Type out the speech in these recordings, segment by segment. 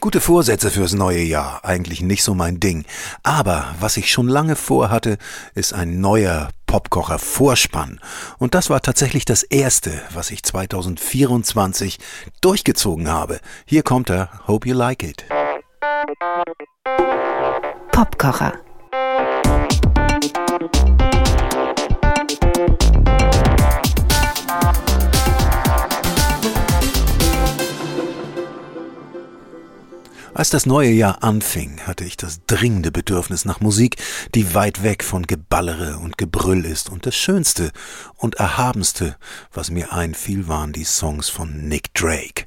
Gute Vorsätze fürs neue Jahr, eigentlich nicht so mein Ding. Aber was ich schon lange vorhatte, ist ein neuer Popkocher Vorspann. Und das war tatsächlich das erste, was ich 2024 durchgezogen habe. Hier kommt er. Hope you like it. Popkocher. Als das neue Jahr anfing, hatte ich das dringende Bedürfnis nach Musik, die weit weg von Geballere und Gebrüll ist, und das Schönste und Erhabenste, was mir einfiel, waren die Songs von Nick Drake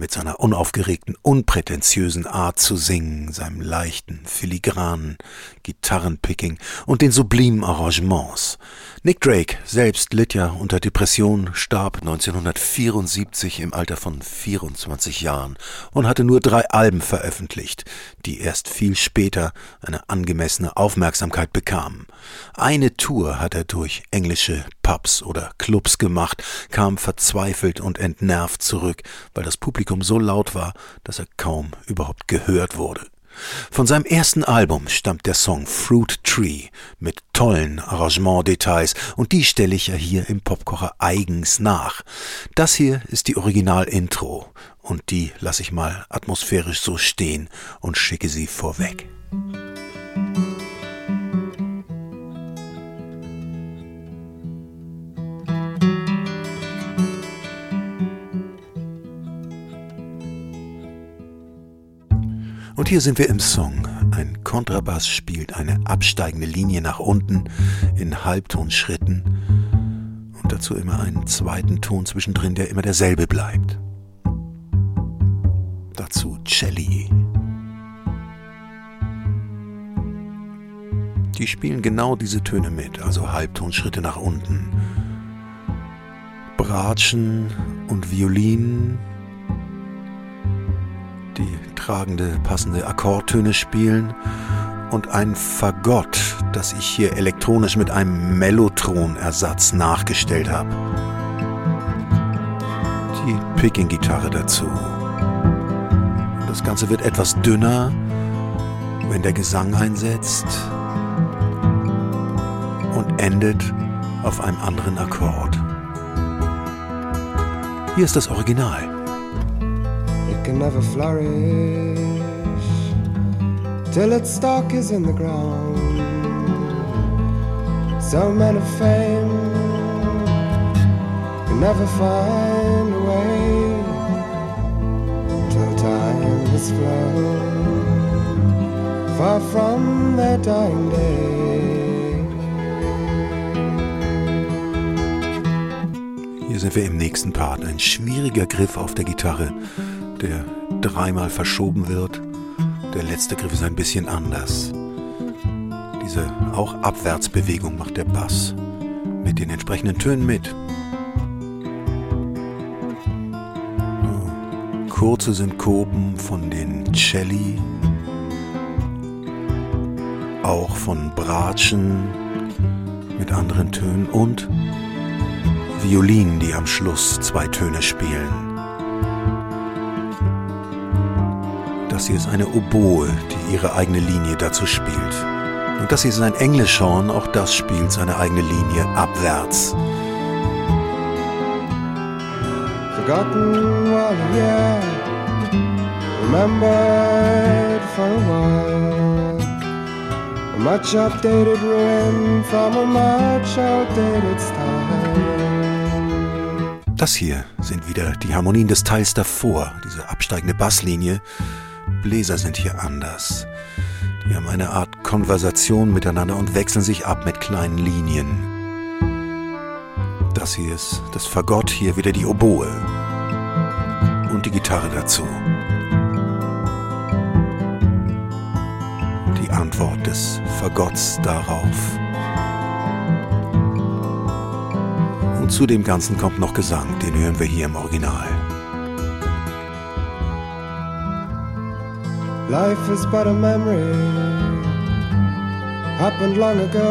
mit seiner unaufgeregten, unprätentiösen Art zu singen, seinem leichten, filigranen Gitarrenpicking und den sublimen Arrangements. Nick Drake selbst litt ja unter Depression, starb 1974 im Alter von 24 Jahren und hatte nur drei Alben veröffentlicht, die erst viel später eine angemessene Aufmerksamkeit bekamen. Eine Tour hat er durch englische Pubs oder Clubs gemacht, kam verzweifelt und entnervt zurück, weil das Publikum so laut war, dass er kaum überhaupt gehört wurde. Von seinem ersten Album stammt der Song Fruit Tree mit tollen Arrangementdetails und die stelle ich ja hier im Popkocher eigens nach. Das hier ist die Original-Intro und die lasse ich mal atmosphärisch so stehen und schicke sie vorweg. Und hier sind wir im Song. Ein Kontrabass spielt eine absteigende Linie nach unten in Halbtonschritten und dazu immer einen zweiten Ton zwischendrin, der immer derselbe bleibt. Dazu Celli. Die spielen genau diese Töne mit, also Halbtonschritte nach unten. Bratschen und Violin die tragende, passende Akkordtöne spielen und ein Fagott, das ich hier elektronisch mit einem Mellotron-Ersatz nachgestellt habe. Die Picking-Gitarre dazu. Das Ganze wird etwas dünner, wenn der Gesang einsetzt und endet auf einem anderen Akkord. Hier ist das Original. Can never flourish till its stalk is in the ground. So men of fame can never find a way till time has flown far from their dying day. Sind wir im nächsten Part. Ein schwieriger Griff auf der Gitarre der dreimal verschoben wird. Der letzte Griff ist ein bisschen anders. Diese auch Abwärtsbewegung macht der Bass mit den entsprechenden Tönen mit. Kurze Synkopen von den Celli, auch von Bratschen mit anderen Tönen und Violinen, die am Schluss zwei Töne spielen. Das hier ist eine Oboe, die ihre eigene Linie dazu spielt. Und das hier ist ein Englischhorn, auch das spielt seine eigene Linie abwärts. Forgotten while yeah, remembered for a while. A much updated ruin from a much outdated style. Das hier sind wieder die Harmonien des Teils davor, diese absteigende Basslinie, Bläser sind hier anders. Die haben eine Art Konversation miteinander und wechseln sich ab mit kleinen Linien. Das hier ist das Fagott, hier wieder die Oboe. Und die Gitarre dazu. Die Antwort des Fagotts darauf. Und zu dem Ganzen kommt noch Gesang, den hören wir hier im Original. Life is but a memory, happened long ago.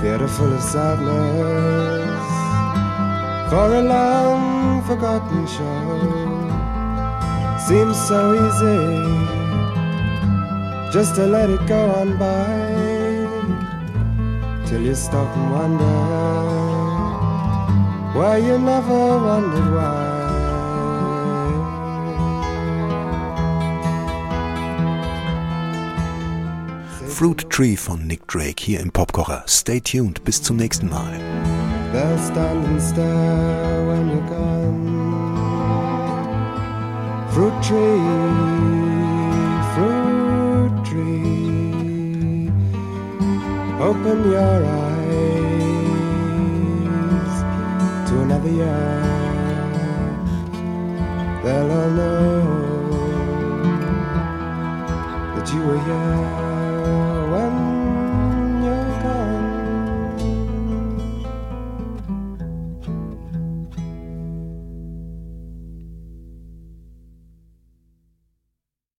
Theater full of sadness for a long forgotten show. Seems so easy just to let it go on by till you stop and wonder why you never wondered why. Fruit Tree von Nick Drake hier im Popkocher. Stay tuned, bis zum nächsten Mal. Fruit tree, fruit tree, open your eyes to another year. They'll all know that you were here.